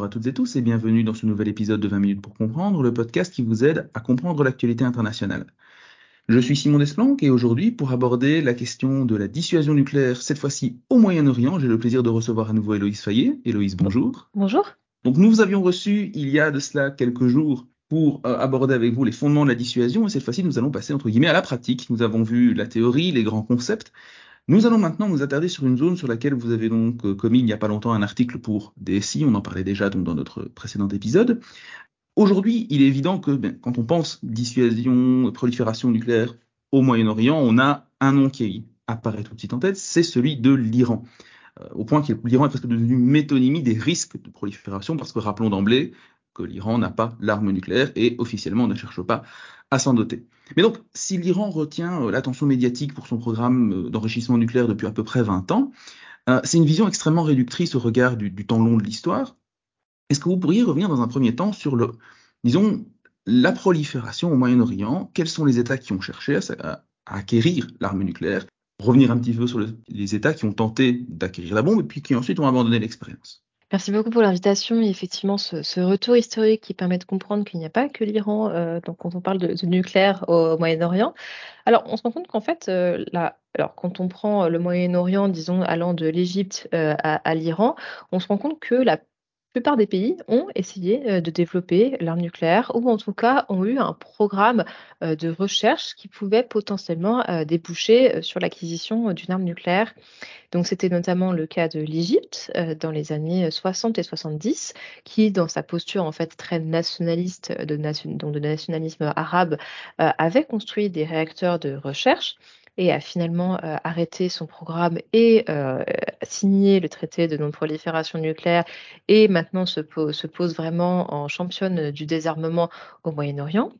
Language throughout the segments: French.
bonjour à toutes et tous et bienvenue dans ce nouvel épisode de 20 minutes pour comprendre, le podcast qui vous aide à comprendre l'actualité internationale. Je suis Simon Desplanques et aujourd'hui, pour aborder la question de la dissuasion nucléaire, cette fois-ci au Moyen-Orient, j'ai le plaisir de recevoir à nouveau Héloïse Fayet. Héloïse, bonjour. Bonjour. Donc nous vous avions reçu il y a de cela quelques jours pour euh, aborder avec vous les fondements de la dissuasion et cette fois-ci nous allons passer entre guillemets à la pratique. Nous avons vu la théorie, les grands concepts, nous allons maintenant nous attarder sur une zone sur laquelle vous avez donc euh, commis il n'y a pas longtemps un article pour DSI, on en parlait déjà dans notre précédent épisode. Aujourd'hui, il est évident que ben, quand on pense dissuasion, prolifération nucléaire au Moyen-Orient, on a un nom qui apparaît tout de suite en tête, c'est celui de l'Iran. Euh, au point que l'Iran est presque devenu métonymie des risques de prolifération, parce que rappelons d'emblée que l'Iran n'a pas l'arme nucléaire et officiellement ne cherche pas à s'en doter. Mais donc, si l'Iran retient euh, l'attention médiatique pour son programme euh, d'enrichissement nucléaire depuis à peu près 20 ans, euh, c'est une vision extrêmement réductrice au regard du, temps long de l'histoire. Est-ce que vous pourriez revenir dans un premier temps sur le, disons, la prolifération au Moyen-Orient? Quels sont les États qui ont cherché à, acquérir l'arme nucléaire? Revenir un petit peu sur les États qui ont tenté d'acquérir la bombe et puis qui ensuite ont abandonné l'expérience. Merci beaucoup pour l'invitation et effectivement ce, retour historique qui permet de comprendre qu'il n'y a pas que l'Iran euh, donc quand on parle de, nucléaire au, Moyen-Orient. Alors on se rend compte qu'en fait euh, alors quand on prend le Moyen-Orient disons allant de l'Égypte euh, à, l'Iran, on se rend compte que la plupart des pays ont essayé de développer l'arme nucléaire ou en tout cas ont eu un programme de recherche qui pouvait potentiellement déboucher sur l'acquisition d'une arme nucléaire. Donc c'était notamment le cas de l'Égypte dans les années 60 et 70 qui dans sa posture en fait très nationaliste de nationalisme arabe avait construit des réacteurs de recherche et a finalement euh, arrêté son programme et euh, signé le traité de non-prolifération nucléaire et maintenant se, se, pose vraiment en championne du désarmement au Moyen-Orient.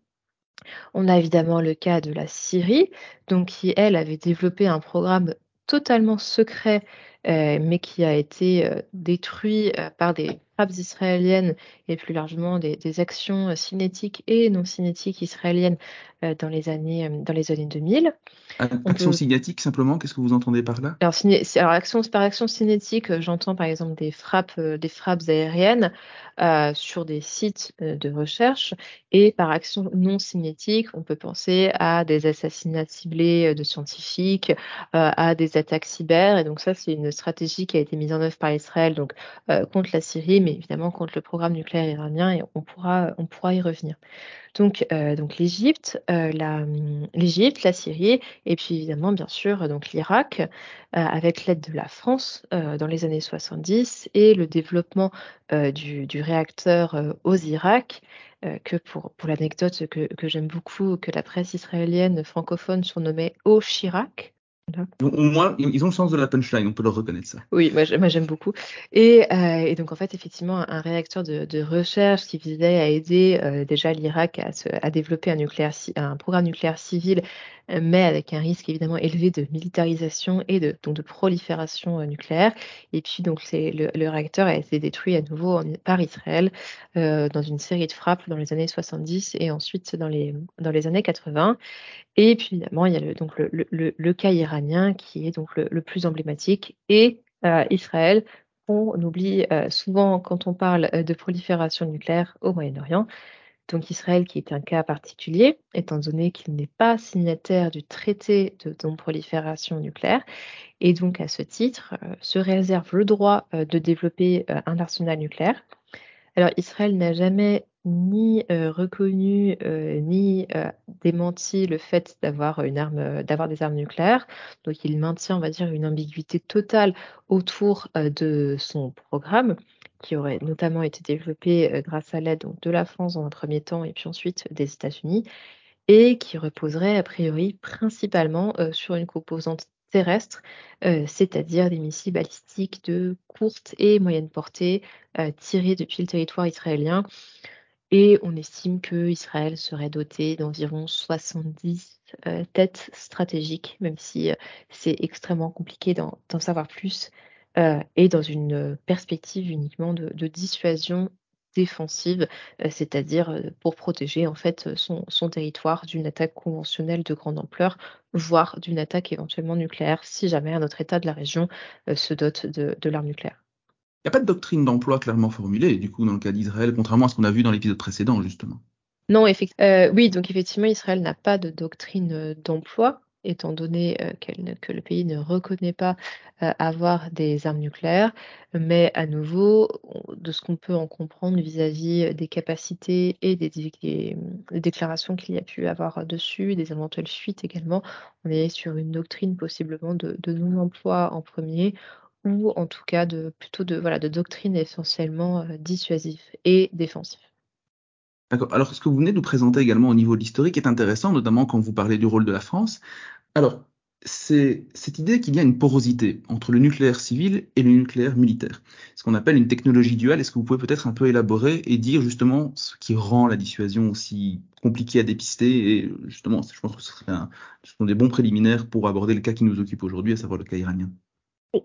On a évidemment le cas de la Syrie, donc qui, elle, avait développé un programme totalement secret, euh, mais qui a été détruit par des frappes israéliennes et plus largement des, des, actions cinétiques et non cinétiques israéliennes dans, les années, dans les années 2000. Action cinétique, simplement, qu'est-ce que vous entendez par là? Alors, alors, action, par action cinétique, euh, j'entends par exemple des frappes, euh, des frappes aériennes euh, sur des sites de recherche. Et par action non cinétique, on peut penser à des assassinats ciblés de scientifiques, à des attaques cyber. Et donc ça, c'est une stratégie qui a été mise en œuvre par Israël donc, contre la Syrie, mais évidemment contre le programme nucléaire iranien. Et on pourra, on pourra y revenir. Donc, euh, donc l'Égypte, euh, la, l'Égypte, la Syrie, et puis évidemment, bien sûr, donc l'Irak, euh, avec l'aide de la France dans les années 70 et le développement du, réacteur aux Irak, que pour, pour l'anecdote que, que j'aime beaucoup, que la presse israélienne francophone surnommait Au Chirac. Au moins, ils ont le sens de la punchline, on peut leur reconnaître ça. Oui, moi, j'aime beaucoup. Et, euh, et, donc, en fait, effectivement, un réacteur de, de recherche qui visait à aider euh, déjà l'Irak à, à, développer un, nucléaire, un programme nucléaire civil mais avec un risque évidemment élevé de militarisation et de, donc de prolifération euh, nucléaire. Et puis donc le, réacteur a été détruit à nouveau par Israël euh, dans une série de frappes dans les années 70 et ensuite dans les, années 80. Et puis évidemment, il y a le, donc le, cas iranien qui est donc le, plus emblématique et euh, Israël on oublie souvent quand on parle de prolifération nucléaire au Moyen-Orient, donc Israël, qui est un cas particulier, étant donné qu'il n'est pas signataire du traité de non-prolifération nucléaire, et donc à ce titre euh, se réserve le droit euh, de développer euh, un arsenal nucléaire. Alors Israël n'a jamais ni reconnu ni démenti le fait d'avoir des armes nucléaires. Donc il maintient, on va dire, une ambiguïté totale autour de son programme qui aurait notamment été développé euh, grâce à l'aide de la France dans un premier temps et puis ensuite des États-Unis, et qui reposerait a priori principalement euh, sur une composante terrestre, euh, c'est-à-dire des missiles balistiques de courte et moyenne portée tirés depuis le territoire israélien. Et on estime que Israël serait doté d'environ 70 têtes stratégiques, même si c'est extrêmement compliqué d'en savoir plus euh, et dans une perspective uniquement de, dissuasion défensive, euh, c'est-à-dire euh, pour protéger en fait son, territoire d'une attaque conventionnelle de grande ampleur, voire d'une attaque éventuellement nucléaire, si jamais un autre État de la région se dote de, de l'arme nucléaire. Il n'y a pas de doctrine d'emploi clairement formulée, du coup, dans le cas d'Israël, contrairement à ce qu'on a vu dans l'épisode précédent, justement. Non, euh, oui, donc effectivement, Israël n'a pas de doctrine euh, d'emploi étant donné que le pays ne reconnaît pas avoir des armes nucléaires. Mais à nouveau, de ce qu'on peut en comprendre vis-à-vis des capacités et des, déclarations qu'il y a pu avoir dessus, des éventuelles fuites également, on est sur une doctrine possiblement de, non-emploi en premier ou en tout cas de plutôt de voilà de doctrine essentiellement dissuasive et défensive. Alors, ce que vous venez de nous présenter également au niveau de l'historique est intéressant, notamment quand vous parlez du rôle de la France. Alors, c'est cette idée qu'il y a une porosité entre le nucléaire civil et le nucléaire militaire, ce qu'on appelle une technologie duale. Est-ce que vous pouvez peut-être un peu élaborer et dire justement ce qui rend la dissuasion aussi compliquée à dépister et justement, je pense que ce, serait ce sont des bons préliminaires pour aborder le cas qui nous occupe aujourd'hui, à savoir le cas iranien.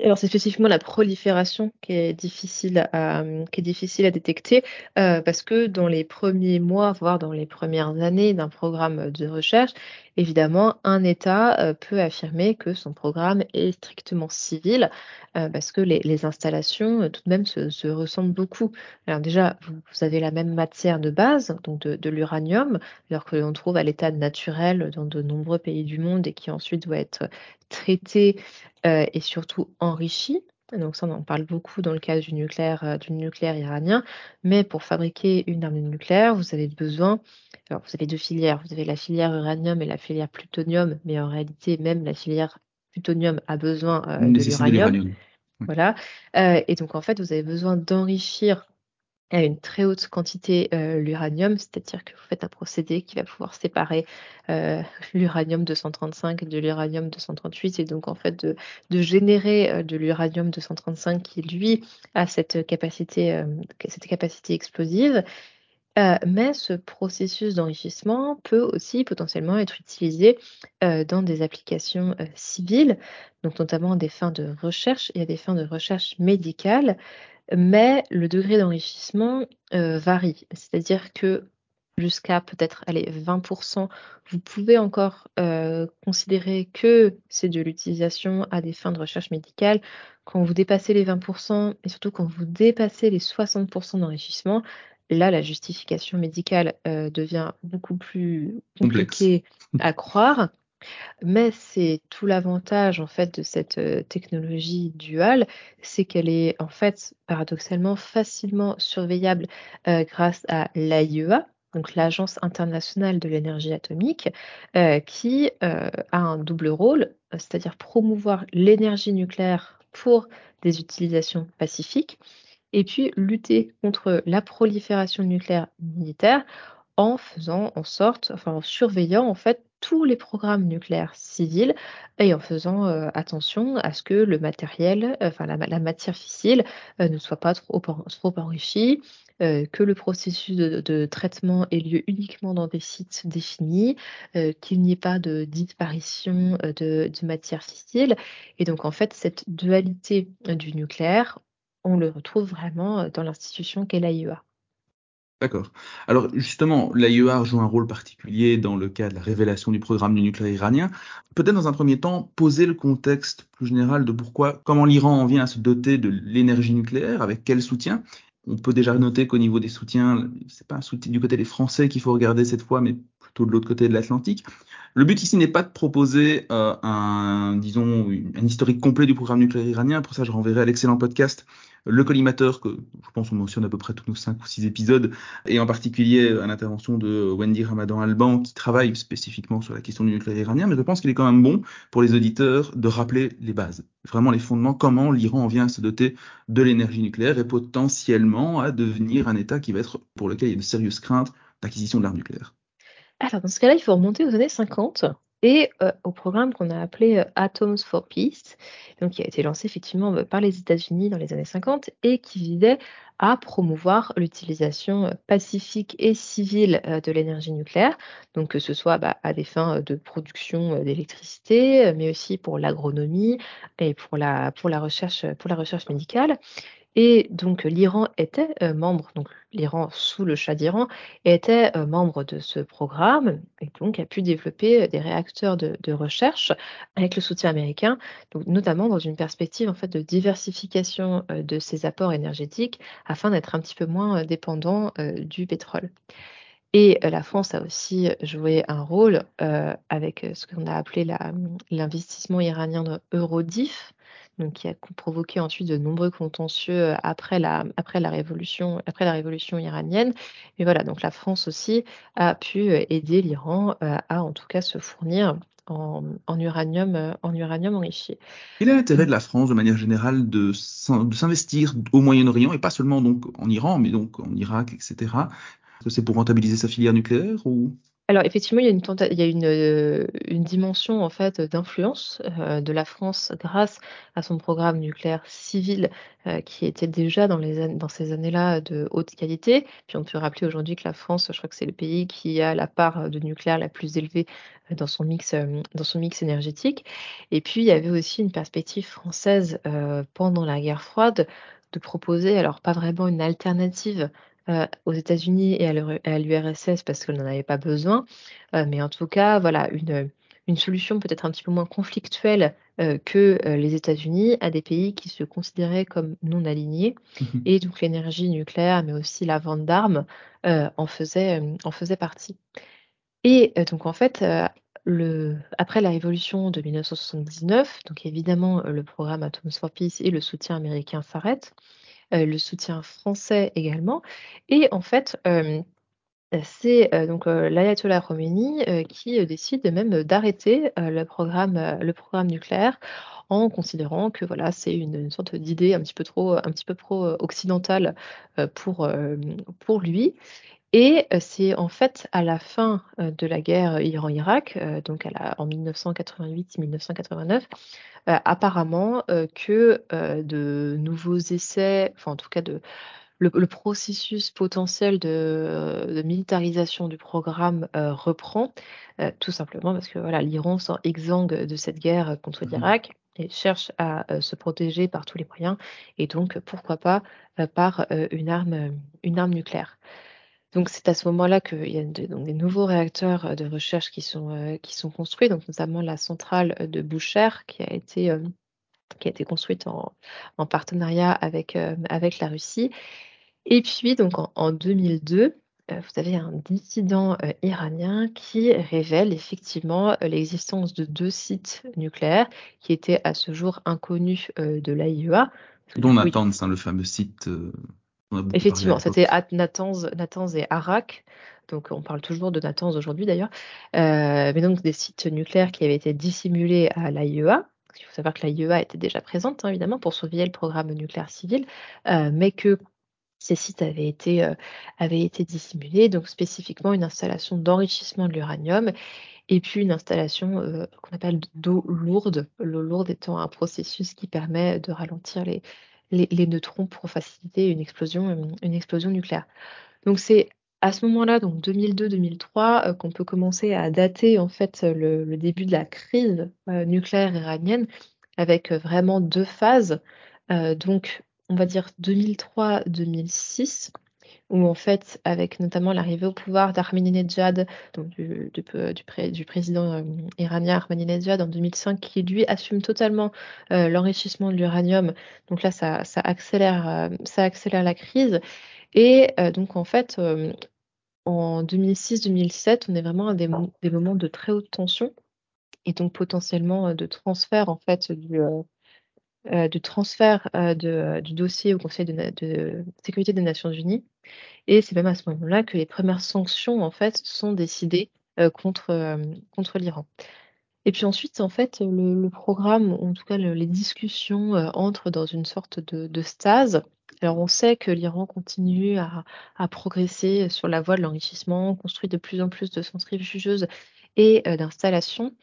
Alors c'est spécifiquement la prolifération qui est difficile à, est difficile à détecter euh, parce que dans les premiers mois, voire dans les premières années d'un programme de recherche, évidemment, un État euh, peut affirmer que son programme est strictement civil euh, parce que les, installations tout de même se, ressemblent beaucoup. Alors déjà, vous, avez la même matière de base, donc de, l'uranium, alors que l'on trouve à l'état naturel dans de nombreux pays du monde et qui ensuite doit être traité euh, et surtout enrichi. Donc ça, on en parle beaucoup dans le cas du nucléaire, euh, du nucléaire iranien. Mais pour fabriquer une arme nucléaire, vous avez besoin, alors vous avez deux filières. Vous avez la filière uranium et la filière plutonium, mais en réalité, même la filière plutonium a besoin euh, de l'uranium. Voilà. et donc en fait, vous avez besoin d'enrichir à une très haute quantité euh, l'uranium, c'est-à-dire que vous faites un procédé qui va pouvoir séparer euh, l'uranium 235 de l'uranium 238 et donc en fait de, générer euh, de l'uranium 235 qui lui a cette capacité, cette capacité explosive. Mais ce processus d'enrichissement peut aussi potentiellement être utilisé dans des applications civiles, donc notamment à des fins de recherche et à des fins de recherche médicale mais le degré d'enrichissement euh, varie. C'est-à-dire que jusqu'à peut-être aller 20%, vous pouvez encore euh, considérer que c'est de l'utilisation à des fins de recherche médicale. Quand vous dépassez les 20% et surtout quand vous dépassez les 60% d'enrichissement, là, la justification médicale euh, devient beaucoup plus compliquée à croire. Mais c'est tout l'avantage en fait de cette technologie duale, c'est qu'elle est en fait paradoxalement facilement surveillable grâce à l'AIEA, donc l'Agence internationale de l'énergie atomique, qui a un double rôle, c'est-à-dire promouvoir l'énergie nucléaire pour des utilisations pacifiques et puis lutter contre la prolifération nucléaire militaire en faisant en sorte, enfin en surveillant en fait tous les programmes nucléaires civils et en faisant euh, attention à ce que le matériel, enfin la, matière fissile euh, ne soit pas trop, trop enrichie, euh, que le processus de, traitement ait lieu uniquement dans des sites définis, qu'il n'y ait pas de disparition de matière fissile. Et donc en fait, cette dualité du nucléaire, on le retrouve vraiment dans l'institution qu'est l'AIEA. D'accord. Alors justement, l'AIEA joue un rôle particulier dans le cas de la révélation du programme du nucléaire iranien. Peut-être dans un premier temps, poser le contexte plus général de pourquoi, comment l'Iran en vient à se doter de l'énergie nucléaire, avec quel soutien. On peut déjà noter qu'au niveau des soutiens, c'est pas un soutien du côté des Français qu'il faut regarder cette fois, mais plutôt de l'autre côté de l'Atlantique. Le but ici n'est pas de proposer euh, un, disons, un historique complet du programme nucléaire iranien. Pour ça, je renverrai à l'excellent podcast le collimateur, que je pense on mentionne à peu près tous nos cinq ou six épisodes, et en particulier à l'intervention de Wendy Ramadan Alban, qui travaille spécifiquement sur la question du nucléaire iranien, mais je pense qu'il est quand même bon pour les auditeurs de rappeler les bases, vraiment les fondements, comment l'Iran vient à se doter de l'énergie nucléaire et potentiellement à devenir un État qui va être, pour lequel il y a de sérieuses craintes d'acquisition de l'arme nucléaire. Alors, dans ce cas-là, il faut remonter aux années 50 et euh, au programme qu'on a appelé euh, Atoms for Peace, donc qui a été lancé effectivement euh, par les États-Unis dans les années 50 et qui visait à promouvoir l'utilisation pacifique et civile de l'énergie nucléaire, donc que ce soit bah, à des fins de production d'électricité, mais aussi pour l'agronomie et pour la, pour la, recherche, pour la recherche médicale. Et donc l'Iran était membre, l'Iran sous le Shah d'Iran, était membre de ce programme et donc a pu développer des réacteurs de, recherche avec le soutien américain, donc notamment dans une perspective en fait de diversification de ses apports énergétiques afin d'être un petit peu moins dépendant du pétrole. Et la France a aussi joué un rôle avec ce qu'on a appelé l'investissement iranien de Eurodif, donc qui a provoqué ensuite de nombreux contentieux après la, après la, révolution, après la révolution iranienne. Mais voilà, donc la France aussi a pu aider l'Iran à en tout cas se fournir en, uranium, en uranium enrichi. Quel est l'intérêt de la France de manière générale de s'investir au Moyen-Orient et pas seulement donc en Iran, mais donc en Irak, etc. Est-ce que c'est pour rentabiliser sa filière nucléaire ou? Alors effectivement, il y a une, il y a une, euh, une dimension en fait d'influence euh, de la France grâce à son programme nucléaire civil euh, qui était déjà dans, les, dans ces années-là de haute qualité. Puis on peut rappeler aujourd'hui que la France, je crois que c'est le pays qui a la part de nucléaire la plus élevée dans son mix, dans son mix énergétique. Et puis il y avait aussi une perspective française pendant la guerre froide de proposer, alors pas vraiment une alternative euh, aux États-Unis et à l'URSS parce qu'elle n'en avait pas besoin. Euh, mais en tout cas, voilà, une, une solution peut-être un petit peu moins conflictuelle euh, que les États-Unis à des pays qui se considéraient comme non alignés. Mmh et donc l'énergie nucléaire, mais aussi la vente d'armes, en, faisait, en faisait partie. Et donc en fait, le, après la révolution de 1979, donc évidemment le programme Atoms for Peace et le soutien américain s'arrêtent. Euh, le soutien français également. Et en fait, euh, c'est euh, donc l'ayatollah Khomeini qui décide même d'arrêter le programme, nucléaire en considérant que voilà, c'est une, sorte d'idée un petit peu trop, trop occidentale pour lui. Et c'est en fait à la fin de la guerre Iran-Irak, donc à la, en 1988-1989, apparemment que de nouveaux essais, enfin en tout cas de, le, processus potentiel de, militarisation du programme reprend, tout simplement parce que voilà, l'Iran sort exsangue de cette guerre contre mmh l'Irak et cherche à se protéger par tous les moyens, et donc pourquoi pas par une, arme, une arme nucléaire. Donc c'est à ce moment-là qu'il y a des nouveaux réacteurs de recherche qui sont, qui sont construits, donc notamment la centrale de Boucher qui a été qui a été construite en, partenariat avec, euh, avec la Russie. Et puis, donc en, 2002, euh, vous avez un dissident euh, iranien qui révèle effectivement l'existence de deux sites nucléaires qui étaient à ce jour inconnus de l'AIEA. Dont Natanz, hein, le fameux site. Effectivement, c'était Natanz, et Arak. Donc, on parle toujours de Natanz aujourd'hui d'ailleurs. mais donc, des sites nucléaires qui avaient été dissimulés à l'AIEA. Il faut savoir que la IEA était déjà présente, hein, évidemment, pour surveiller le programme nucléaire civil, euh, mais que ces sites avaient été, euh, avaient été dissimulés, donc spécifiquement une installation d'enrichissement de l'uranium et puis une installation euh, qu'on appelle d'eau lourde, l'eau lourde étant un processus qui permet de ralentir les, les, neutrons pour faciliter une explosion, une explosion nucléaire. Donc c'est à ce moment-là, donc 2002-2003, euh, qu'on peut commencer à dater en fait le, début de la crise euh, nucléaire iranienne avec euh, vraiment deux phases. donc, on va dire 2003-2006, où en fait, avec notamment l'arrivée au pouvoir d'Ahmadinejad, donc du, président iranien Ahmadinejad en 2005, qui lui assume totalement l'enrichissement de l'uranium. Donc là, ça, ça accélère, ça accélère la crise. Et donc, en fait, en 2006-2007, on est vraiment à des, moments de très haute tension et donc potentiellement de transfert en fait du, transfert du dossier au Conseil de, sécurité des Nations Unies. Et c'est même à ce moment-là que les premières sanctions en fait sont décidées contre, contre l'Iran. Et puis ensuite, en fait, le, programme, en tout cas les discussions entrent dans une sorte de stase alors on sait que l'Iran continue à, progresser sur la voie de l'enrichissement, construit de plus en plus de centrifugeuses et euh, d'installations,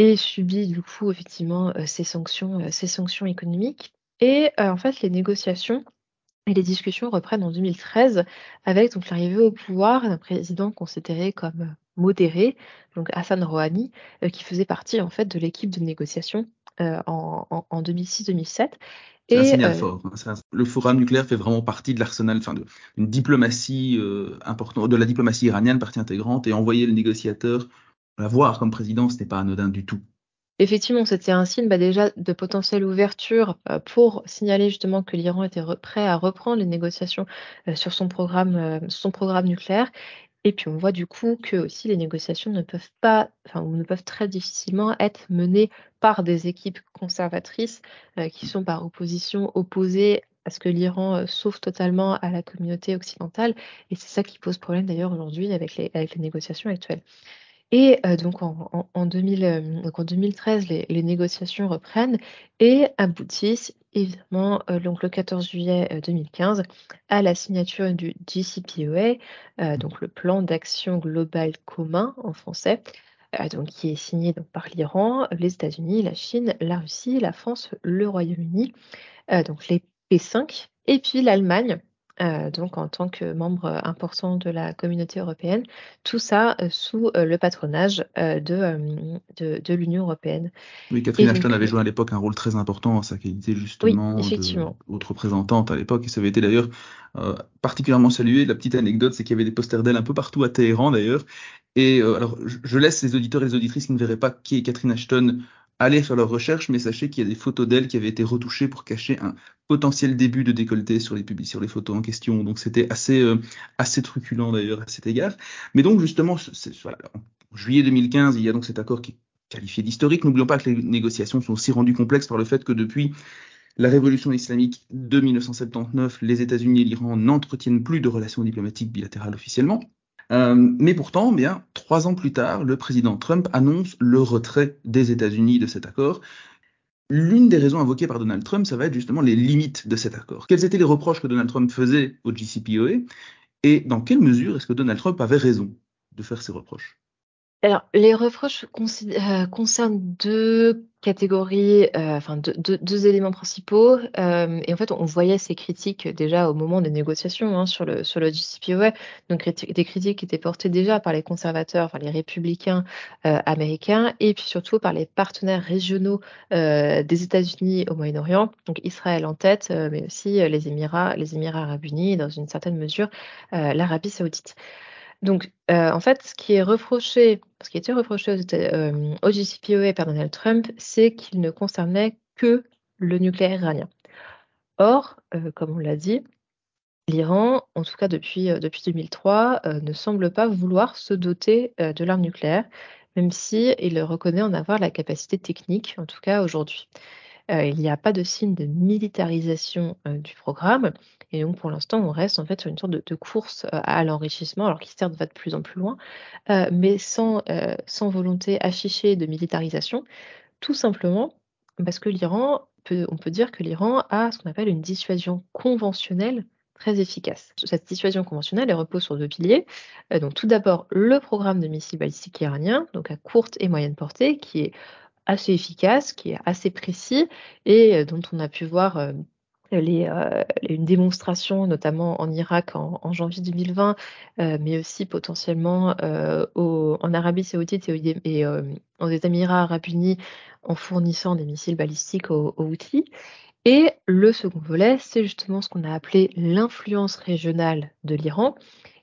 et subit du coup effectivement euh, ces, sanctions, euh, ces sanctions économiques. Et en fait, les négociations et les discussions reprennent en 2013 avec donc l'arrivée au pouvoir d'un président considéré comme modéré, donc Hassan Rouhani, qui faisait partie en fait de l'équipe de négociation en 2006-2007 C'est un signal fort. Hein. le forum nucléaire fait vraiment partie de l'arsenal, enfin, d'une diplomatie importante, de la diplomatie iranienne, partie intégrante, et envoyer le négociateur l'avoir comme président, ce n'est pas anodin du tout. Effectivement, c'était un signe bah, déjà de potentielle ouverture euh, pour signaler justement que l'Iran était prêt à reprendre les négociations euh, sur son programme, euh, nucléaire. Et puis on voit du coup que aussi les négociations ne peuvent pas, enfin, ne peuvent très difficilement être menées par des équipes conservatrices qui sont par opposition opposées à ce que l'Iran sauve totalement à la communauté occidentale. Et c'est ça qui pose problème d'ailleurs aujourd'hui avec les négociations actuelles. Et donc en, en, 2013, les, négociations reprennent et aboutissent évidemment donc le 14 juillet 2015 à la signature du JCPOA, donc le plan d'action global commun en français, donc qui est signé donc, par l'Iran, les États-Unis, la Chine, la Russie, la France, le Royaume-Uni, donc les P5 et puis l'Allemagne euh, donc en tant que membre euh, important de la communauté européenne, tout ça euh, sous le patronage de, de, l'Union européenne. Oui, Catherine Ashton avait joué à l'époque un rôle très important en sa qualité justement oui, de haute représentante à l'époque, et ça avait été d'ailleurs particulièrement salué. La petite anecdote, c'est qu'il y avait des posters d'elle un peu partout à Téhéran d'ailleurs. Et alors, je laisse les auditeurs et les auditrices qui ne verraient pas qui est Catherine Ashton Allez faire leurs recherches, mais sachez qu'il y a des photos d'elle qui avaient été retouchées pour cacher un potentiel début de décolleté sur les sur photos en question. Donc c'était assez euh, assez truculent d'ailleurs à cet égard. Mais donc justement, voilà, en juillet 2015, il y a donc cet accord qui est qualifié d'historique. N'oublions pas que les négociations sont aussi rendues complexes par le fait que depuis la révolution islamique de 1979, les États-Unis et l'Iran n'entretiennent plus de relations diplomatiques bilatérales officiellement. Euh, mais pourtant, bien, trois ans plus tard, le président Trump annonce le retrait des États-Unis de cet accord. L'une des raisons invoquées par Donald Trump, ça va être justement les limites de cet accord. Quels étaient les reproches que Donald Trump faisait au JCPOA et dans quelle mesure est-ce que Donald Trump avait raison de faire ces reproches? Alors, les reproches euh, concernent deux catégories, euh, enfin deux, éléments principaux. Euh, et en fait, on voyait ces critiques déjà au moment des négociations hein, sur le sur le JCPOA, donc des critiques qui étaient portées déjà par les conservateurs, enfin les républicains américains, et puis surtout par les partenaires régionaux des États-Unis au Moyen-Orient, donc Israël en tête, mais aussi les Émirats, les Émirats arabes unis, et dans une certaine mesure l'Arabie saoudite. Donc, euh, en fait, ce qui est reproché, était reproché aux, euh, au JCPOA par Donald Trump, c'est qu'il ne concernait que le nucléaire iranien. Or, euh, comme on l'a dit, l'Iran, en tout cas depuis, depuis 2003, ne semble pas vouloir se doter de l'arme nucléaire, même si reconnaît en avoir la capacité technique, en tout cas aujourd'hui. Il n'y a pas de signe de militarisation du programme. Et donc, pour l'instant, on reste en fait sur une sorte de, course à l'enrichissement, alors qui certes va de plus en plus loin, mais sans, volonté affichée de militarisation, tout simplement parce que l'Iran, on peut dire que l'Iran a ce qu'on appelle une dissuasion conventionnelle très efficace. Cette dissuasion conventionnelle elle repose sur deux piliers. donc tout d'abord le programme de missiles balistiques iranien, donc à courte et moyenne portée, qui est assez efficace, qui est assez précis et dont on a pu voir les, euh, une démonstration, notamment en Irak en, janvier 2020, euh, mais aussi potentiellement euh, en Arabie Saoudite et, et aux Émirats Arabes Unis en fournissant des missiles balistiques aux, aux Houthis. Et le second volet, c'est justement ce qu'on a appelé l'influence régionale de l'Iran.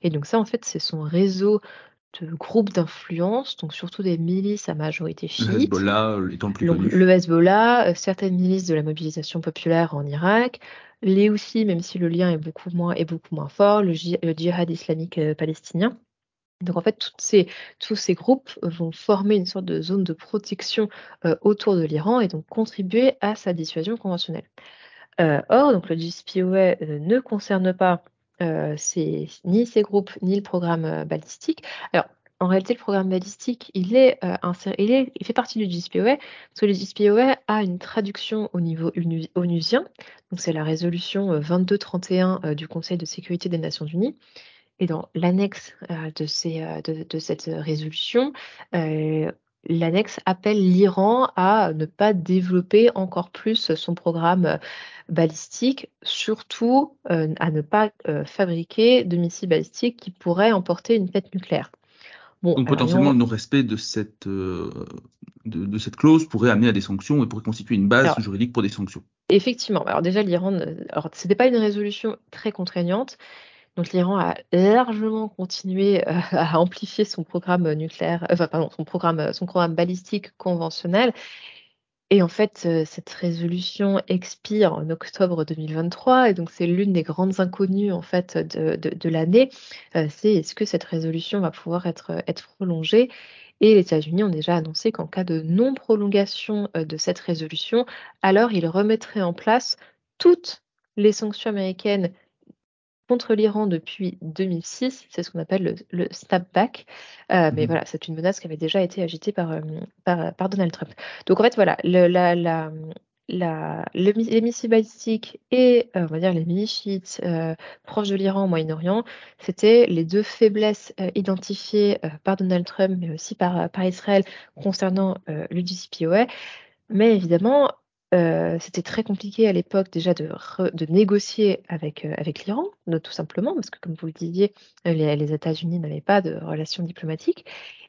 Et donc ça, en fait, c'est son réseau de groupes d'influence, donc surtout des milices à majorité chiite. Le Hezbollah euh, étant le plus connu. Le Hezbollah, euh, certaines milices de la mobilisation populaire en Irak, les aussi, même si le lien est beaucoup moins, est beaucoup moins fort, le, djihad islamique euh, palestinien. Donc en fait, ces, tous ces groupes vont former une sorte de zone de protection autour de l'Iran et donc contribuer à sa dissuasion conventionnelle. or, donc le JCPOA ne concerne pas euh, c'est ni ces groupes, ni le programme euh, balistique. Alors, en réalité, le programme balistique, il, est, euh, il, est, il fait partie du JSPOA, parce que le JSPOA a une traduction au niveau onusien, donc c'est la résolution 2231 du Conseil de sécurité des Nations Unies. Et dans l'annexe de, ces, de, de, cette résolution, l'annexe appelle l'Iran à ne pas développer encore plus son programme balistique, surtout euh, à ne pas euh, fabriquer de missiles balistiques qui pourraient emporter une tête nucléaire. Donc potentiellement, le non-respect de cette, euh, de, cette clause pourrait amener à des sanctions et pourrait constituer une base juridique pour des sanctions. Effectivement. Alors déjà, l'Iran alors c'était pas une résolution très contraignante, donc l'Iran a largement continué, heu, à amplifier son programme nucléaire, enfin pardon, son programme, son programme balistique conventionnel et en fait, cette résolution expire en octobre 2023 et donc c'est l'une des grandes inconnues en fait de de l'année. C'est est-ce que cette résolution va pouvoir être, être prolongée? Et les États-Unis ont déjà annoncé qu'en cas de non prolongation, heu, de cette résolution, alors ils remettraient en place toutes les sanctions américaines contre l'Iran depuis 2006. C'est ce qu'on appelle le le snapback. Heu, mais Mmh voilà, c'est une menace qui avait déjà été agitée par, par Donald Trump. Donc en fait, voilà, le la la, la le mi les missiles balistiques et heu, on va dire les mini chiites, heu, proches de l'Iran au Moyen-Orient, c'était les 2 faiblesses, identifiées, par Donald Trump, mais aussi par, par Israël concernant, le JCPOA. Mais évidemment, heu, c'était très compliqué à l'époque déjà de négocier avec, avec l'Iran, tout simplement parce que comme vous le disiez, heu, les États-Unis n'avaient pas de relations diplomatiques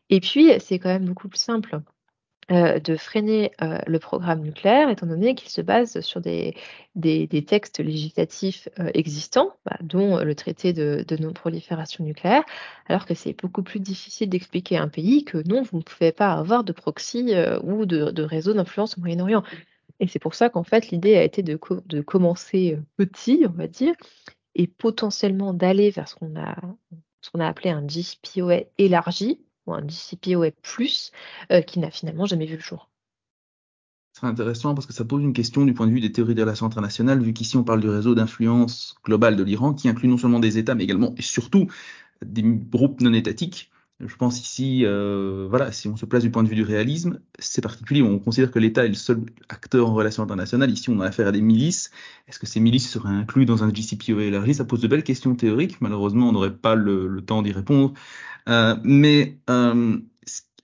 et puis c'est quand même beaucoup plus simple, de freiner, le programme nucléaire étant donné qu'il se base sur des textes législatifs, existants, bah, dont le traité de non-prolifération nucléaire. Alors que c'est beaucoup plus difficile d'expliquer à un pays que non, vous ne pouvez pas avoir de proxy, ou de de réseau d'influence au Moyen-Orient. Et c'est pour ça qu'en fait l'idée a été de de commencer, heu, petit, on va dire et potentiellement d'aller vers ce qu'on a a appelé un JCPOA élargi ou un JCPOA plus, heu, qui n'a finalement jamais vu le jour. C'est intéressant parce que ça pose une question du point de vue des théories des relations internationales, vu qu'ici on parle du réseau d'influence globale de l'Iran, qui inclut non seulement des États, mais également et surtout des groupes non étatiques. Je pense ici, euh, voilà, si on se place du point de vue du réalisme, c'est particulier. On considère que l'État est le seul acteur en relations internationales. Ici, on a affaire à des milices. Est-ce que ces milices seraient incluses dans un JCPOA élargi Ça pose de belles questions théoriques. Malheureusement, on n'aurait pas le, temps d'y répondre. Euh, mais euh,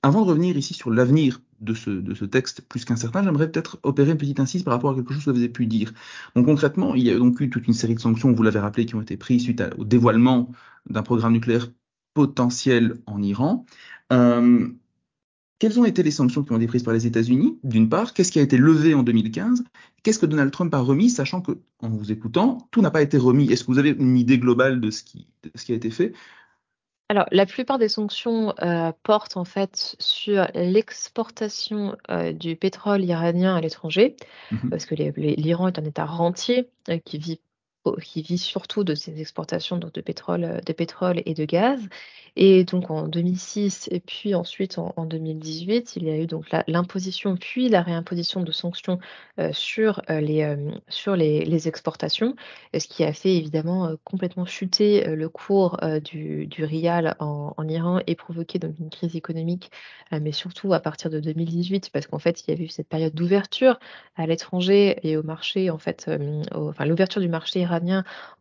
avant de revenir ici sur l'avenir de ce, de texte plus qu'incertain, j'aimerais peut-être opérer une petite incise par rapport à quelque chose que vous avez pu dire. Donc concrètement, il y a donc eu toute une série de sanctions, vous l'avez rappelé, qui ont été prises suite au dévoilement d'un programme nucléaire potentiel en Iran. Euh, quelles ont été les sanctions qui ont été prises par les États-Unis, d'une part? Qu'est-ce qui a été levé en 2015 Qu'est-ce que Donald Trump a remis, sachant que, en vous écoutant, tout n'a pas été remis? Est-ce que vous avez une idée globale de ce qui, de ce qui a été fait? Alors, la plupart des sanctions, heu, portent en fait sur l'exportation, heu, du pétrole iranien à l'étranger, mmh parce que l'Iran est un État rentier, qui vit qui vit surtout de ses exportations de pétrole, heu, de pétrole et de gaz. Et donc en 2006 et puis ensuite en en 2018, il y a eu donc l'imposition puis la réimposition de sanctions, heu, sur, heu, les, sur les les exportations, ce qui a fait évidemment, complètement chuter, le cours, du rial en Iran et provoquer donc une crise économique, mais surtout à partir de 2018 parce qu'en fait, il y avait eu cette période d'ouverture à l'étranger et au marché en fait, enfin l'ouverture du marché iranien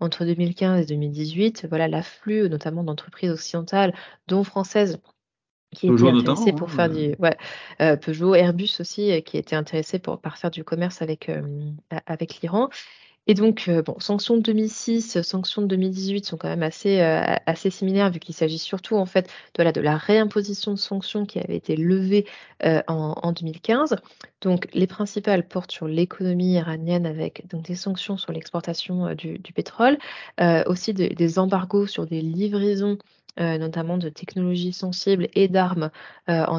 entre 2015 et 2018. Voilà, l'afflux notamment d'entreprises occidentales, dont françaises, qui étaient Peugeot intéressées notamment, pour hein, faire euh, du ouais, heu, Peugeot, Airbus aussi, heu, qui étaient intéressés pour par faire du commerce avec, avec l'Iran et donc, heu, bon, sanctions de 2006, sanctions de 2018 sont quand même assez, heu, assez similaires vu qu'il s'agit surtout en fait, de la réimposition de sanctions qui avaient été levées, heu, en en 2015. Donc les principales portent sur l'économie iranienne avec des sanctions sur l'exportation, du pétrole, aussi des embargos sur des livraisons, heu, notamment de technologies sensibles et d'armes,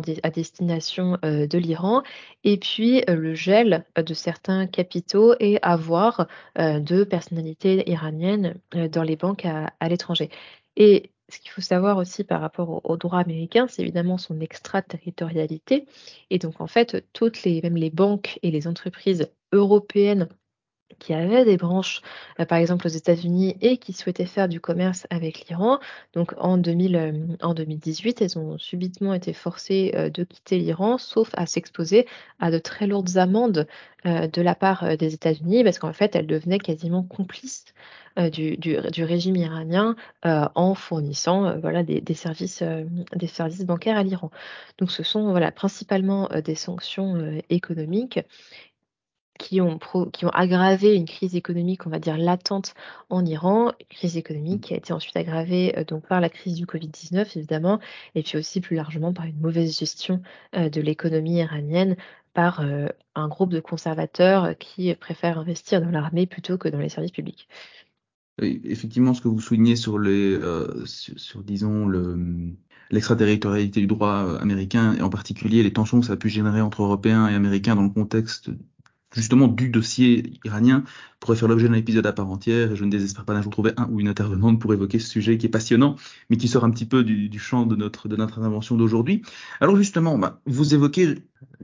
des à destination, heu, de l'Iran. Et puis, le gel, de certains capitaux et avoirs, de personnalités iraniennes, dans les banques à à l'étranger. Et ce qu'il faut savoir aussi par rapport au au droit américain, c'est évidemment son extraterritorialité. Et donc en fait, toutes les même les banques et les entreprises européennes qui avaient des branches, heu, par exemple aux États-Unis et qui souhaitaient faire du commerce avec l'Iran. Donc en 2000, hem, en 2018, elles ont subitement été forcées, heu, de quitter l'Iran, sauf à s'exposer à de très lourdes amendes, de la part, des États-Unis parce qu'en fait, elles devenaient quasiment complices, du régime iranien, en fournissant, voilà des services, des services bancaires à l'Iran. Donc ce sont, voilà, principalement, des sanctions, économiques qui ont aggravé une crise économique, on va dire latente en Iran, crise économique qui a été ensuite aggravée, heu, donc par la crise du Covid-19 évidemment et puis aussi plus largement par une mauvaise gestion, heu, de l'économie iranienne par, un groupe de conservateurs qui préfèrent investir dans l'armée plutôt que dans les services publics. Effectivement, ce que vous soulignez sur les, sur, disons le l'extraterritorialité du droit américain et en particulier les tensions que ça a pu générer entre Européens et Américains dans le contexte justement du dossier iranien pourrait faire l'objet d'un épisode à part entière et je ne désespère pas d'un jour trouver un ou une intervenante pour évoquer ce sujet qui est passionnant mais qui sort un petit peu du, champ de notre, intervention d'aujourd'hui. Alors justement, bah, vous évoquez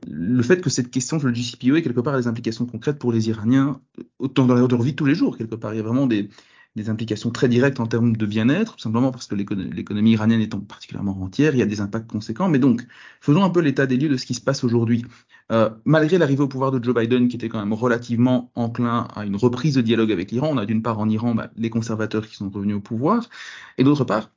le fait que cette question sur le JCPOA quelque part des implications concrètes pour les Iraniens autant dans leur vie de tous les jours quelque part. Il y a vraiment des, des implications très directes en termes de bien-être, tout simplement parce que l'économie iranienne étant particulièrement rentière, il y a des impacts conséquents. Mais donc, faisons un peu l'état des lieux de ce qui se passe aujourd'hui. Euh, malgré l'arrivée au pouvoir de Joe Biden, qui était quand même relativement enclin à une reprise de dialogue avec l'Iran, on a d'une part en Iran bah, les conservateurs qui sont revenus au pouvoir, et d'autre part,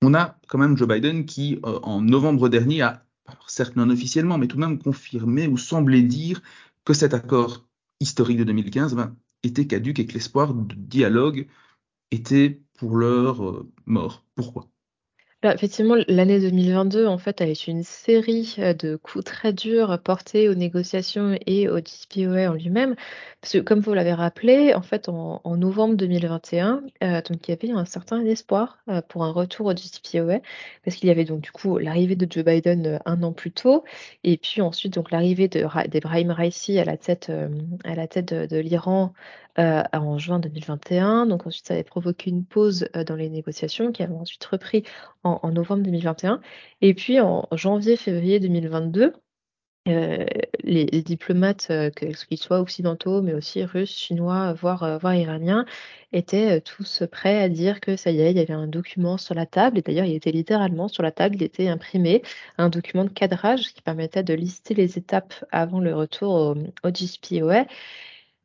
on a quand même Joe Biden qui, euh, en novembre dernier, a, certes non officiellement, mais tout de même confirmé ou semblé dire que cet accord historique de 2015 ben, était caduque et que l'espoir de dialogue était pour l'heure euh, mort. Pourquoi? Bah, effectivement, l'année 2022, en fait, a été une série de coups très durs portés aux négociations et au DCPOA en lui-même. Parce que, comme vous l'avez rappelé, en fait, en, novembre 2021, euh, donc, il y avait un certain espoir euh, pour un retour au DCPOA, parce qu'il y avait donc du coup l'arrivée de Joe Biden un an plus tôt, et puis ensuite donc l'arrivée d'Ebrahim Raisi à la tête, à la tête de, de l'Iran en juin 2021. Donc ensuite, ça avait provoqué une pause dans les négociations qui avait ensuite repris novembre 2021. Et puis en janvier-février 2022, euh, les, diplomates, euh, qu'ils soient occidentaux, mais aussi russes, chinois, voire, euh, iraniens, étaient tous prêts à dire que ça y est, il y avait un document sur la table. Et d'ailleurs, il était littéralement sur la table, il était imprimé, un document de cadrage qui permettait de lister les étapes avant le retour au, au.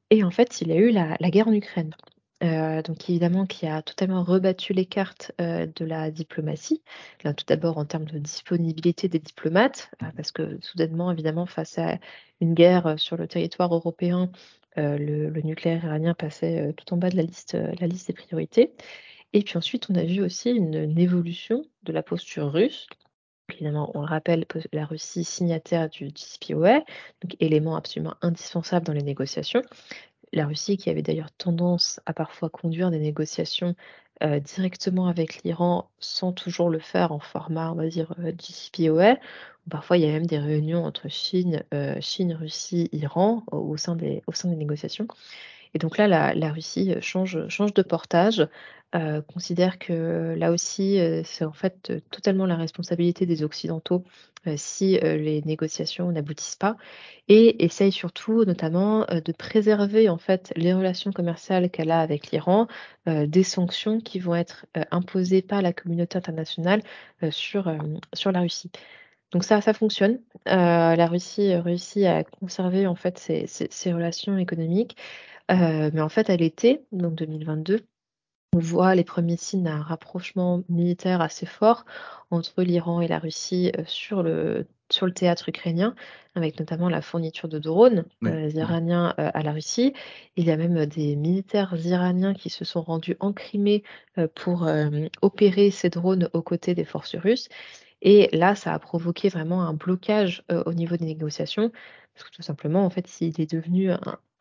Et en fait, il y a eu la guerre en Ukraine. Euh, donc évidemment qui a totalement rebattu les cartes euh, de la diplomatie. Tout d'abord en termes de disponibilité des diplomates, euh, parce que soudainement, évidemment, face à une guerre sur le territoire européen, le, nucléaire iranien passait tout en bas de la liste, des priorités. Et puis ensuite, on a vu aussi une, évolution de la posture russe. Évidemment, on le rappelle, la Russie signataire du DCPOA, donc élément absolument indispensable dans les négociations, la Russie qui avait d'ailleurs tendance à parfois conduire des négociations euh, directement avec l'Iran sans toujours le faire en format, on va dire, euh, GCPOA. Parfois, il y a même des réunions entre Chine, euh, Russie, Iran au sein des négociations. Et donc là, la, Russie change, change de portage, considère que là aussi, c'est en fait totalement la responsabilité des Occidentaux si les négociations n'aboutissent pas, et essaye surtout, notamment, de préserver en fait les relations commerciales qu'elle a avec l'Iran, des sanctions qui vont être imposées par la communauté internationale sur, sur la Russie. Donc ça, ça fonctionne. la Russie réussit à conserver en fait ses relations économiques. Euh, mais en fait, à l'été, donc 2022, on voit les premiers signes d'un rapprochement militaire assez fort entre l'Iran et la Russie euh, sur le, sur le théâtre ukrainien, avec notamment la fourniture de drones euh, iraniens à la Russie. Il y a même des militaires iraniens qui se sont rendus en Crimée pour opérer ces drones aux côtés des forces russes. Et là, ça a provoqué vraiment un blocage au niveau des négociations, parce que tout simplement, en fait, il est devenu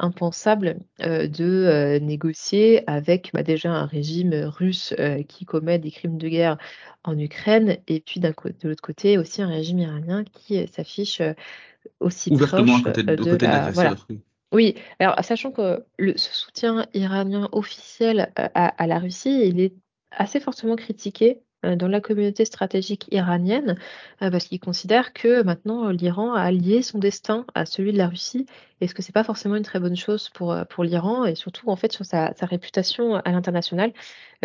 impensable de négocier avec bah, déjà un régime russe qui commet des crimes de guerre en Ukraine, et puis de l'autre côté aussi un régime iranien qui s'affiche aussi ouvertement proche côté, de, côté la, de voilà. Oui, alors sachant que le, ce soutien iranien officiel à, à la Russie, il est assez fortement critiqué euh, dans la communauté stratégique iranienne, euh, parce qu'ils considèrent que maintenant l'Iran a lié son destin à celui de la Russie, et ce que c'est pas forcément une très bonne chose pour, euh, pour l'Iran, et surtout en fait sur sa, réputation à l'international,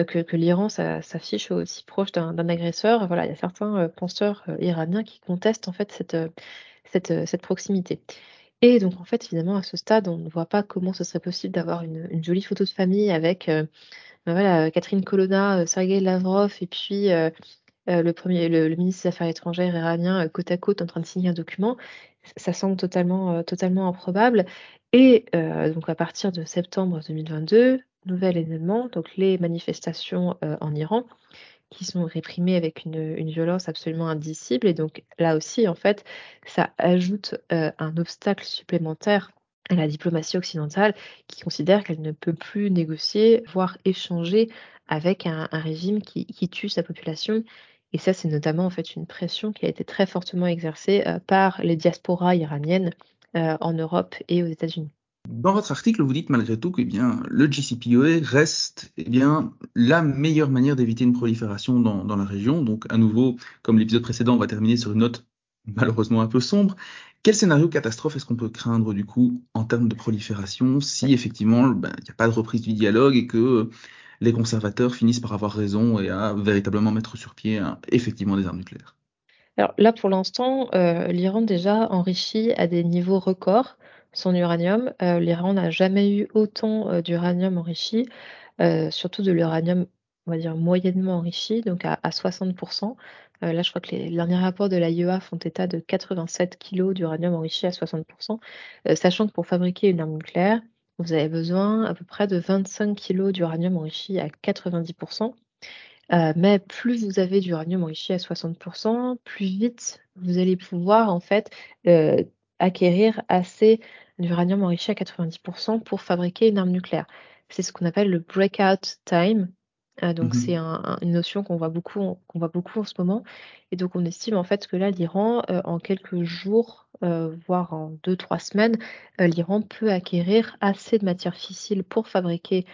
que, que l'Iran s'affiche aussi proche d'un agresseur. Voilà, il y a certains penseurs iraniens qui contestent en fait cette, cette, cette proximité. Et donc en fait, évidemment, à ce stade, on ne voit pas comment ce serait possible d'avoir une, jolie photo de famille avec voilà, Catherine Colonna, Sergei Lavrov et puis le, premier, ministre des Affaires étrangères iranien côte à côte en train de signer un document, ça semble totalement, totalement improbable. Et donc à partir de septembre 2022, nouvel événement, donc les manifestations en Iran, qui sont réprimés avec une, violence absolument indicible. Et donc là aussi, en fait, ça ajoute euh, un obstacle supplémentaire la diplomatie occidentale qui considère qu'elle ne peut plus négocier, voire échanger avec un, régime qui, qui, tue sa population. Et ça, c'est notamment en fait une pression qui a été très fortement exercée euh, par les diasporas iraniennes euh, en Europe et aux États-Unis. Dans votre article, vous dites malgré tout que eh bien, le JCPOA reste eh bien, la meilleure manière d'éviter une prolifération dans, dans, la région. Donc, à nouveau, comme l'épisode précédent, on va terminer sur une note malheureusement un peu sombre. Quel scénario catastrophe est-ce qu'on peut craindre du coup en termes de prolifération si effectivement ben, il n'y a pas de reprise du dialogue et que les conservateurs finissent par avoir raison et à véritablement mettre sur pied hein, effectivement des armes nucléaires? Alors là, pour l'instant, euh, l'Iran déjà enrichit à des niveaux records son uranium. Euh, L'Iran n'a jamais eu autant euh, d'uranium enrichi, surtout de l'uranium, on va dire, moyennement enrichi, donc à, à 60%. Euh, là, je crois que les derniers rapports de l'AIEA font état de 87 kg d'uranium enrichi à 60%, euh, sachant que pour fabriquer une arme nucléaire, vous avez besoin à peu près de 25 kg d'uranium enrichi à 90%. Euh, mais plus vous avez d'uranium enrichi à 60%, plus vite vous allez pouvoir en fait acquérir assez d'uranium enrichi à 90% pour fabriquer une arme nucléaire. C'est ce qu'on appelle le breakout time. Euh, donc Mhm. c'est un- un- une notion qu'on voit beaucoup, qu'on voit beaucoup en ce moment. Et donc on estime en fait que là, l'Iran, euh, en quelques jours, euh, voire en deux, trois semaines, euh, l'Iran peut acquérir assez de matière fissile pour fabriquer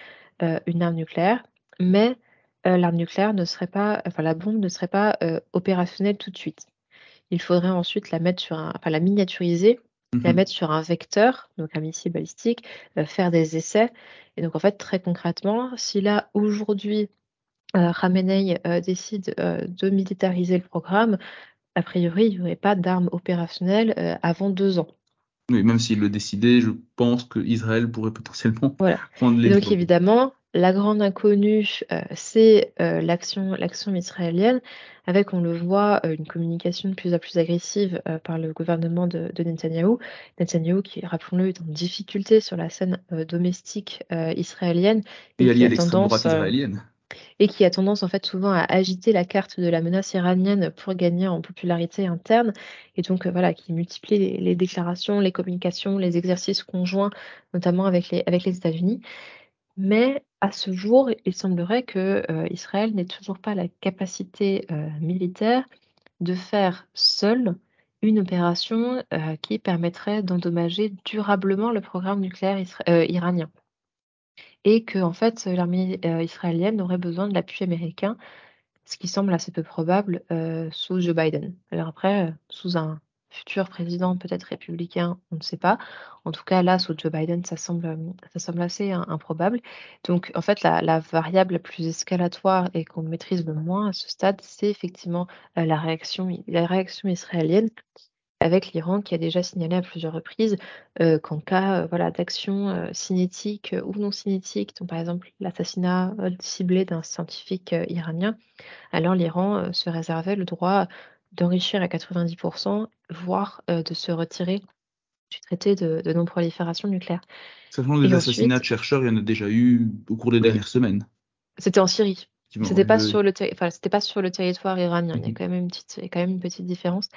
une arme nucléaire, mais l'arme nucléaire ne serait pas, enfin la bombe ne serait pas opérationnelle tout de suite. Il faudrait ensuite la mettre sur un, enfin la miniaturiser, la Mhm. mettre sur un vecteur, donc un missile balistique, euh, faire des essais. Et donc en fait, très concrètement, si là aujourd'hui euh, Khamenei euh, décide euh, de militariser le programme, a priori, il n'y aurait pas d'armes opérationnelles avant deux ans. Oui, même s'il le décidait, je pense que Israël pourrait potentiellement Voilà. prendre les donc évidemment, la grande inconnue, euh, c'est euh, l'action, l'action israélienne, avec, on le voit, euh, une communication de plus en plus agressive euh, par le gouvernement de, de Netanyahou. Netanyahou qui, rappelons-le, est en difficulté sur la scène domestique israélienne et Et qui allié à a l'extrême droite tendance, israélienne. et qui a tendance en fait souvent à agiter la carte de la menace iranienne pour gagner en popularité interne et donc voilà qui multiplie les, les déclarations, les communications, les exercices conjoints notamment avec les avec les États-Unis. Mais à ce jour, il semblerait que euh, Israël n'ait toujours pas la capacité euh, militaire de faire seul une opération euh, qui permettrait d'endommager durablement le programme nucléaire euh, iranien et que en fait l'armée israélienne aurait besoin de l'appui américain ce qui semble assez peu probable, sous Joe Biden. Alors après, sous un futur président peut-être républicain, on ne sait pas. En tout cas, là, sous Joe Biden, ça semble, ça semble assez im improbable. Donc en fait, la variable la plus escalatoire et qu'on maîtrise le moins à ce stade, c'est effectivement, heu, la réaction la réaction israélienne avec l'Iran qui a déjà signalé à plusieurs reprises, heu, qu'en cas, heu, voilà, d'action, cinétique, ou non cinétique, dont par exemple l'assassinat, ciblé d'un scientifique, iranien, alors l'Iran, se réservait le droit d'enrichir à 90 voire, heu, de se retirer du traité de de non-prolifération nucléaire Sachant que des assassinats de chercheurs, il y en a déjà eu au cours des oui, dernières semaines. c'était en Syrie. C'était pas sur le enfin, c'était pas sur le territoire iranien. Il y a Mhm. quand même une petite il y a quand même une petite différence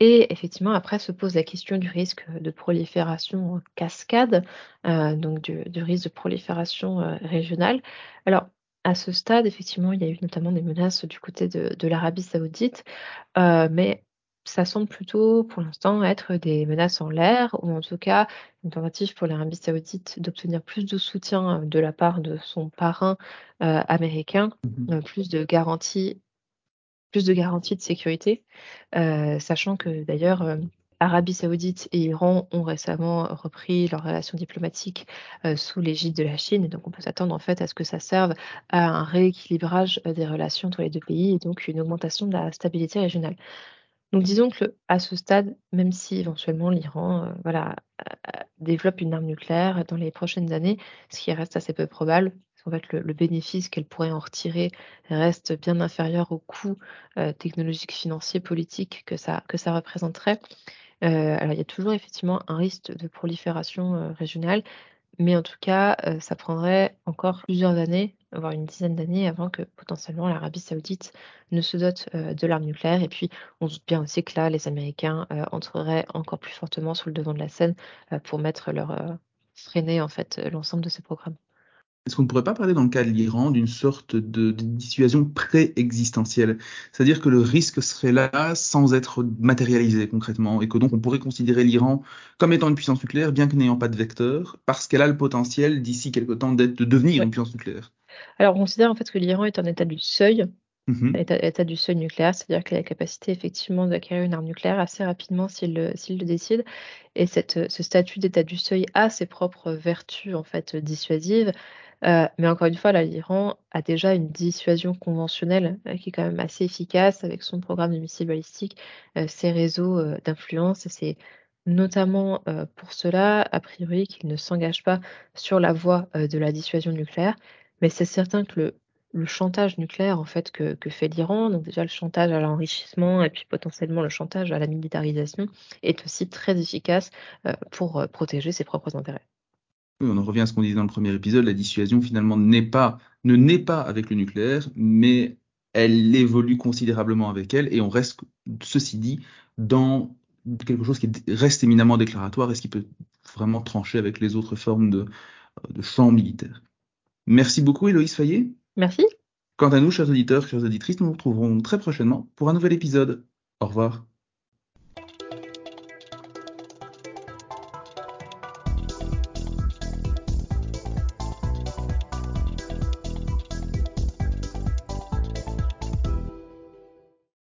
et effectivement, après se pose la question du risque, de prolifération en cascade, donc du du risque de prolifération, régionale. Alors, à ce stade, effectivement, il y a eu notamment des menaces du côté de de l'Arabie saoudite, Heu, mais ça semble plutôt, pour l'instant, être des menaces en l'air ou en tout cas une tentative pour l'Arabie saoudite d'obtenir plus de soutien, heu, de la part de son parrain, heu, américain, Mhm. heu, plus de garanties plus de garanties de sécurité. Sachant que d'ailleurs, Arabie saoudite et Iran ont récemment repris leurs relations diplomatiques, heu, sous l'égide de la Chine et donc on peut s'attendre en fait à ce que ça serve à un rééquilibrage, heu, des relations entre les 2 pays et donc une augmentation de la stabilité régionale. Donc disons que à ce stade, même si éventuellement l'Iran, heu, voilà, développe une arme nucléaire dans les prochaines années, ce qui reste assez peu probable, fait le bénéfice qu'elle pourrait en retirer reste bien inférieur au coût, heu, technologique, financier, politique que ça que ça représenterait. Heu, alors il y a toujours effectivement un risque de prolifération, heu, régionale, mais en tout cas, heu, ça prendrait encore plusieurs années voire une dizaine d'années avant que potentiellement l'Arabie saoudite ne se dote de l'arme nucléaire. Et puis, on doute bien aussi que là, les Américains entreraient encore plus fortement sur le devant de la scène pour mettre leur freiner en fait l'ensemble de ces programmes. Est-ce qu'on ne pourrait pas parler dans le cas de l'Iran d'une sorte de, dissuasion pré-existentielle? C'est-à-dire que le risque serait là sans être matérialisé concrètement et que donc on pourrait considérer l'Iran comme étant une puissance nucléaire bien que n'ayant pas de vecteur parce qu'elle a le potentiel d'ici quelque temps d'être, de devenir une puissance nucléaire. Alors on considère en fait que l'Iran est en état du seuil Mmh État, du seuil nucléaire, c'est-à-dire qu'il a la capacité effectivement d'acquérir une arme nucléaire assez rapidement s'il le, le décide. Et cette, ce statut d'état du seuil a ses propres vertus en fait dissuasives. Euh, mais encore une fois, l'Iran a déjà une dissuasion conventionnelle euh, qui est quand même assez efficace avec son programme de missiles balistiques, euh, ses réseaux d'influence. C'est notamment pour cela, a priori, qu'il ne s'engage pas sur la voie de la dissuasion nucléaire. Mais c'est certain que le, le chantage nucléaire en fait que, fait l'Iran, donc déjà le chantage à l'enrichissement et puis potentiellement le chantage à la militarisation, est aussi très efficace pour protéger ses propres intérêts on en revient à ce qu'on disait dans le premier épisode, la dissuasion finalement n'est pas, ne naît pas avec le nucléaire, mais elle évolue considérablement avec elle, et on reste, ceci dit, dans quelque chose qui reste éminemment déclaratoire et ce qui peut vraiment trancher avec les autres formes de, de champ militaire. Merci beaucoup, Héloïse Fayet. Merci. Quant à nous, chers auditeurs, chères auditrices, nous nous retrouverons très prochainement pour un nouvel épisode. Au revoir.